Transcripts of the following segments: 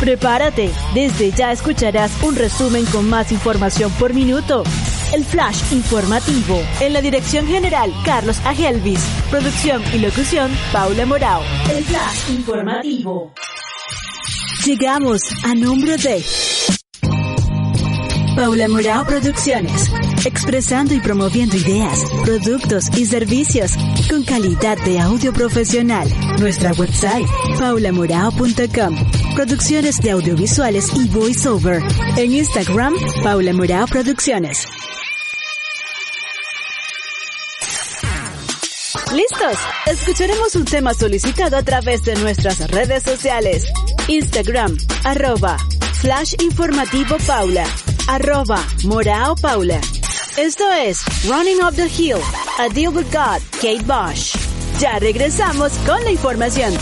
Prepárate, desde ya escucharás un resumen con más información por minuto. El Flash Informativo. En la dirección general, Carlos Agelvis. Producción y locución, Paula Morao. El Flash Informativo. Llegamos a nombre de Paula Morao Producciones. Expresando y promoviendo ideas, productos y servicios con calidad de audio profesional. Nuestra website, paulamorao.com. Producciones de audiovisuales y voiceover. En Instagram, Paula Morao Producciones. ¿Listos? Escucharemos un tema solicitado a través de nuestras redes sociales. Instagram, arroba, flash informativo Paula, arroba, morao Paula. Esto es Running Up the Hill, A Deal with God, Kate Bosch. Ya regresamos con la información.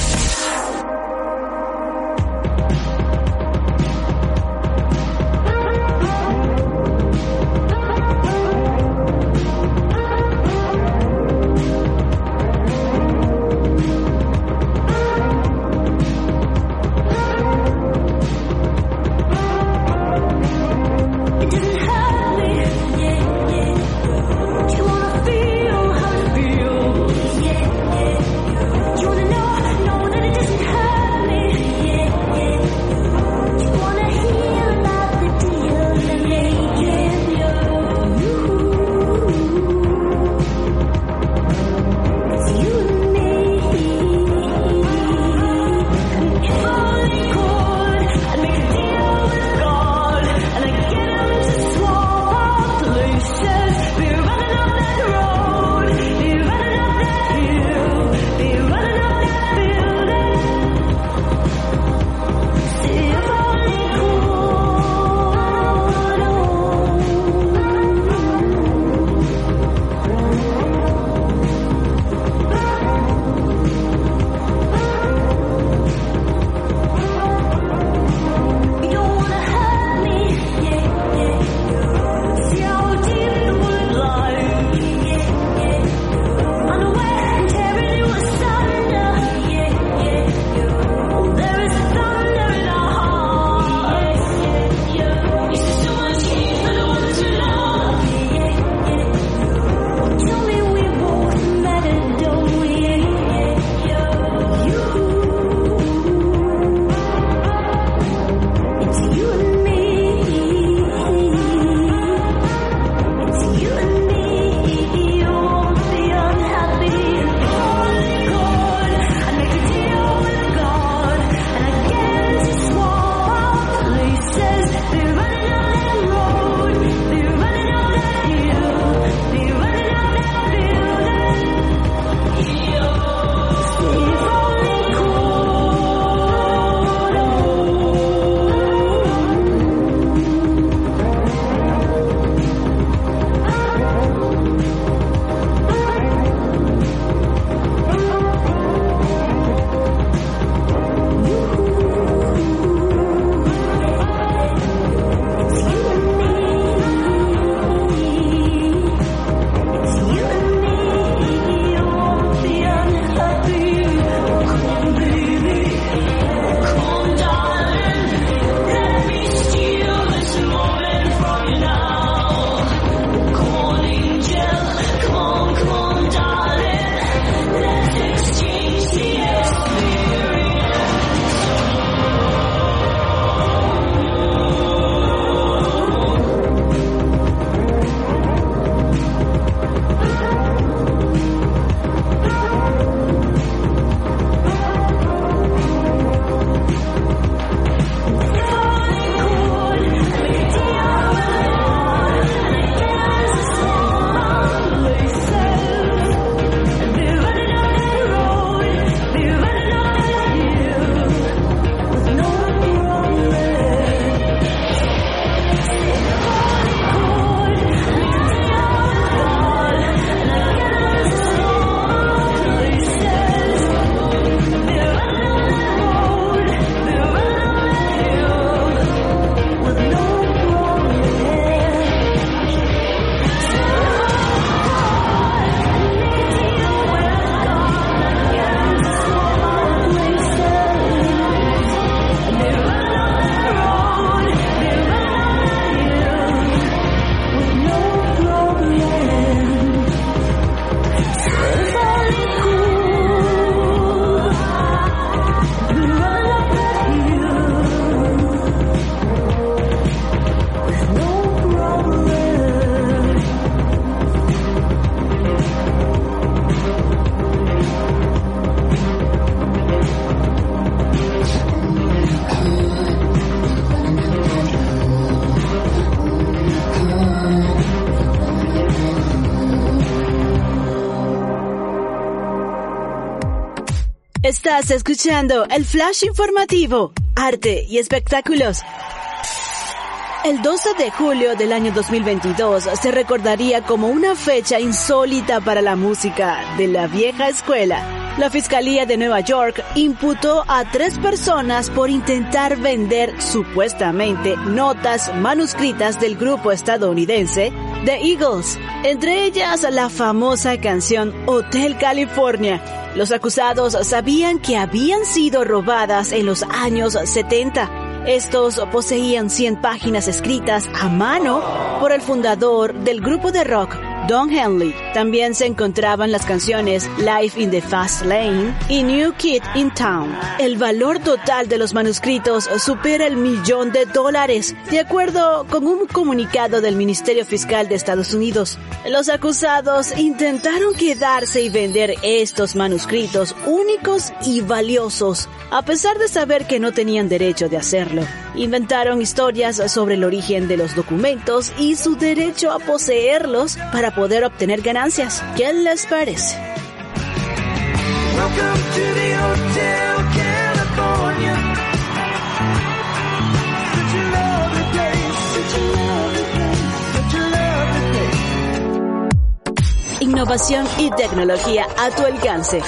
Estás escuchando el flash informativo, arte y espectáculos. El 12 de julio del año 2022 se recordaría como una fecha insólita para la música de la vieja escuela. La Fiscalía de Nueva York imputó a tres personas por intentar vender supuestamente notas manuscritas del grupo estadounidense The Eagles, entre ellas la famosa canción Hotel California. Los acusados sabían que habían sido robadas en los años 70 estos poseían 100 páginas escritas a mano por el fundador del grupo de rock Don Henley. También se encontraban las canciones Life in the Fast Lane y New Kid in Town. El valor total de los manuscritos supera el millón de dólares, de acuerdo con un comunicado del Ministerio Fiscal de Estados Unidos. Los acusados intentaron quedarse y vender estos manuscritos únicos y valiosos, a pesar de saber que no tenían derecho de hacerlo. Inventaron historias sobre el origen de los documentos y su derecho a poseerlos para poder obtener ganancias. ¿Qué les parece? Innovación y tecnología a tu alcance.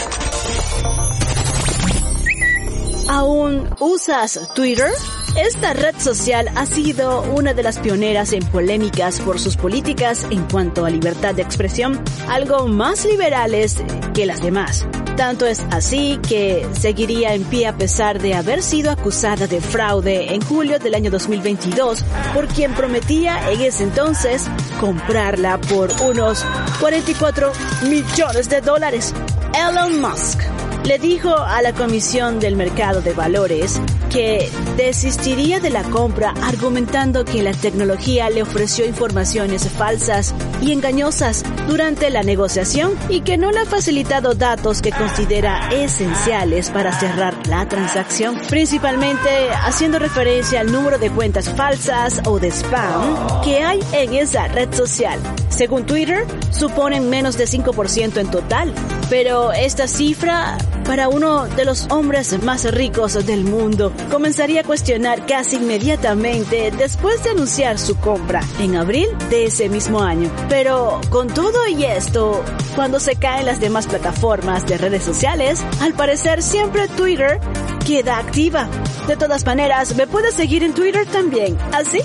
¿Aún usas Twitter? Esta red social ha sido una de las pioneras en polémicas por sus políticas en cuanto a libertad de expresión, algo más liberales que las demás. Tanto es así que seguiría en pie a pesar de haber sido acusada de fraude en julio del año 2022 por quien prometía en ese entonces comprarla por unos 44 millones de dólares. Elon Musk le dijo a la Comisión del Mercado de Valores que desistiría de la compra argumentando que la tecnología le ofreció informaciones falsas y engañosas durante la negociación y que no le ha facilitado datos que considera esenciales para cerrar la transacción, principalmente haciendo referencia al número de cuentas falsas o de spam que hay en esa red social. Según Twitter, suponen menos de 5% en total, pero esta cifra para uno de los hombres más ricos del mundo comenzaría a cuestionar casi inmediatamente después de anunciar su compra en abril de ese mismo año. Pero con todo y esto, cuando se caen las demás plataformas de redes sociales, al parecer siempre Twitter queda activa. De todas maneras, me puedes seguir en Twitter también, así,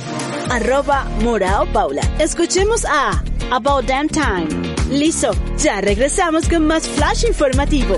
arroba Morao Paula. Escuchemos a About Damn Time. Listo, ya regresamos con más flash informativo.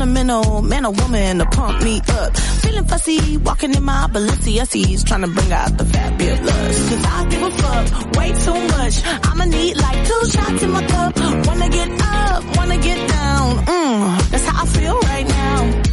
Sentimental man or woman to pump me up. Feeling fussy, walking in my Balenciennes, trying to bring out the fabulous. Cause I give a fuck way too much. I'ma need like two shots in my cup. Wanna get up, wanna get down. Mm, that's how I feel right now.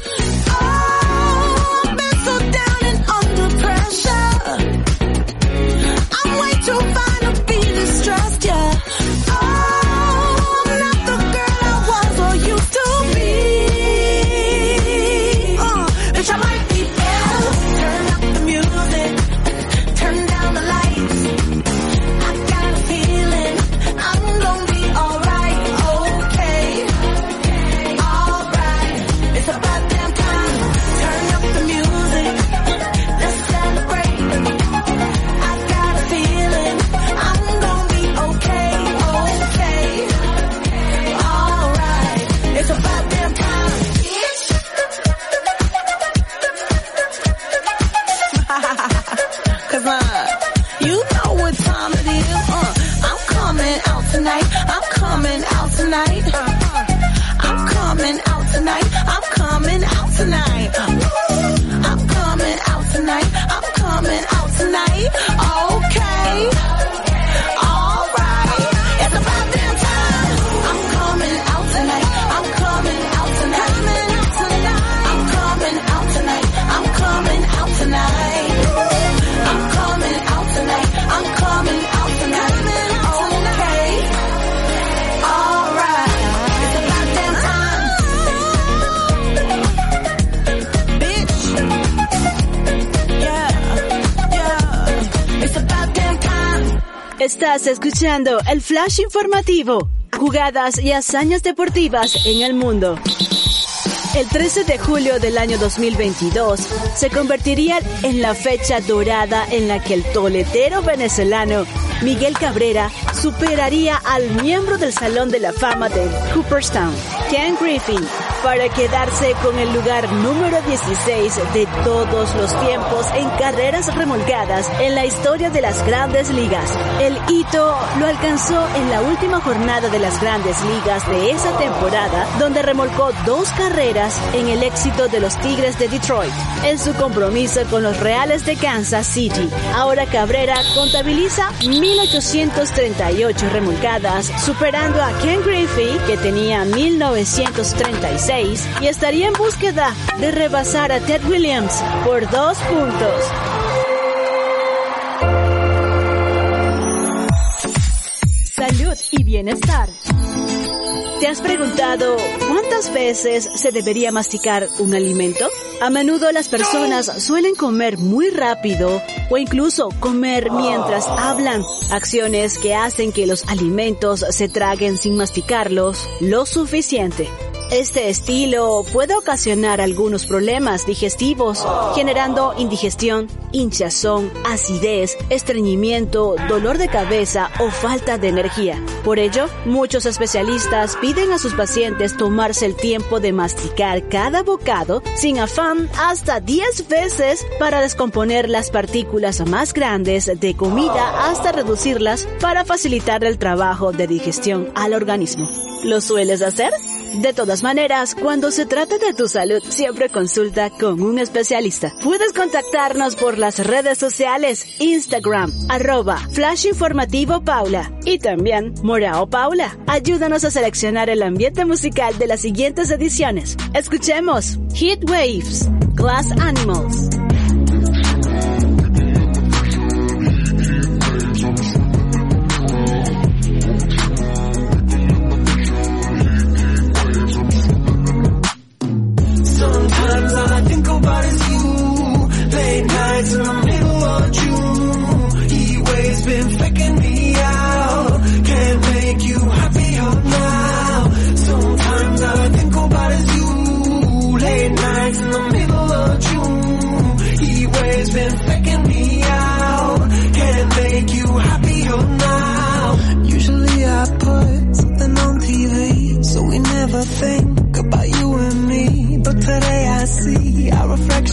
Tonight. I'm coming out tonight. Estás escuchando el flash informativo, jugadas y hazañas deportivas en el mundo. El 13 de julio del año 2022 se convertiría en la fecha dorada en la que el toletero venezolano Miguel Cabrera superaría al miembro del Salón de la Fama de Cooperstown, Ken Griffin, para quedarse con el lugar número 16 de todos los tiempos en carreras remolcadas en la historia de las grandes ligas. El hito lo alcanzó en la última jornada de las grandes ligas de esa temporada, donde remolcó dos carreras en el éxito de los Tigres de Detroit en su compromiso con los Reales de Kansas City. Ahora Cabrera contabiliza 1838 remolcadas, superando a Ken Griffey, que tenía 1936, y estaría en búsqueda de rebasar a Ted Williams por dos puntos. Salud y bienestar. ¿Te has preguntado cuántas veces se debería masticar un alimento? A menudo las personas suelen comer muy rápido o incluso comer mientras hablan, acciones que hacen que los alimentos se traguen sin masticarlos lo suficiente. Este estilo puede ocasionar algunos problemas digestivos, generando indigestión, hinchazón, acidez, estreñimiento, dolor de cabeza o falta de energía. Por ello, muchos especialistas piden a sus pacientes tomarse el tiempo de masticar cada bocado sin afán hasta 10 veces para descomponer las partículas más grandes de comida hasta reducirlas para facilitar el trabajo de digestión al organismo. ¿Lo sueles hacer? De todas maneras, cuando se trata de tu salud, siempre consulta con un especialista. Puedes contactarnos por las redes sociales, Instagram, arroba Flash Informativo Paula y también Morao Paula. Ayúdanos a seleccionar el ambiente musical de las siguientes ediciones. Escuchemos Heat Waves, Glass Animals.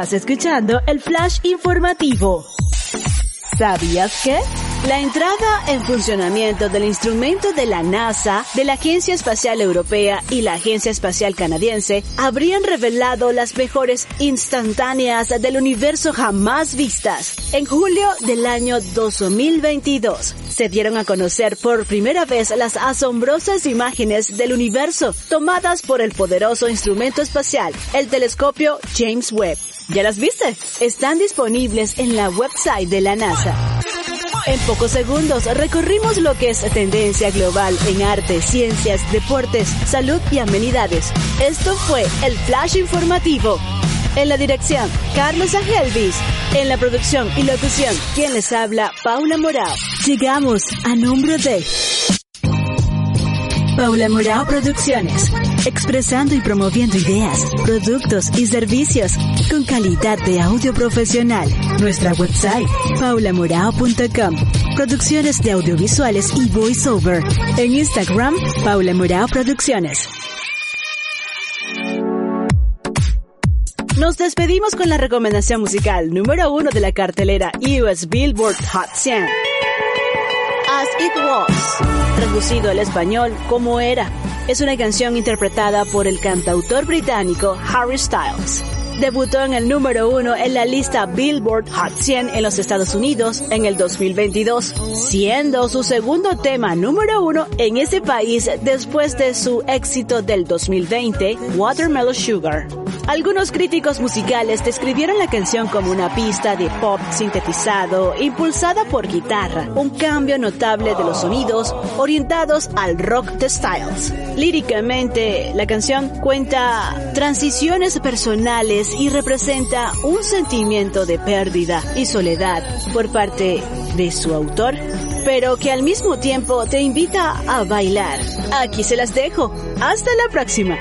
Estás escuchando el flash informativo. ¿Sabías que? La entrada en funcionamiento del instrumento de la NASA, de la Agencia Espacial Europea y la Agencia Espacial Canadiense habrían revelado las mejores instantáneas del universo jamás vistas. En julio del año 2022 se dieron a conocer por primera vez las asombrosas imágenes del universo tomadas por el poderoso instrumento espacial, el telescopio James Webb. ¿Ya las viste? Están disponibles en la website de la NASA. En pocos segundos recorrimos lo que es tendencia global en arte, ciencias, deportes, salud y amenidades. Esto fue el Flash Informativo. En la dirección, Carlos Agelvis. En la producción y locución, quien les habla, Paula Morao. Llegamos a nombre de Paula Morao Producciones. Expresando y promoviendo ideas, productos y servicios con calidad de audio profesional. Nuestra website, paulamorao.com. Producciones de audiovisuales y voiceover. En Instagram, Paula Morao Producciones. Nos despedimos con la recomendación musical número uno de la cartelera US Billboard Hot 100. As It Was, traducido al español como era, es una canción interpretada por el cantautor británico Harry Styles. Debutó en el número uno en la lista Billboard Hot 100 en los Estados Unidos en el 2022, siendo su segundo tema número uno en ese país después de su éxito del 2020, Watermelon Sugar. Algunos críticos musicales describieron la canción como una pista de pop sintetizado, impulsada por guitarra, un cambio notable de los sonidos orientados al rock de Styles. Líricamente, la canción cuenta transiciones personales y representa un sentimiento de pérdida y soledad por parte de su autor, pero que al mismo tiempo te invita a bailar. Aquí se las dejo. Hasta la próxima.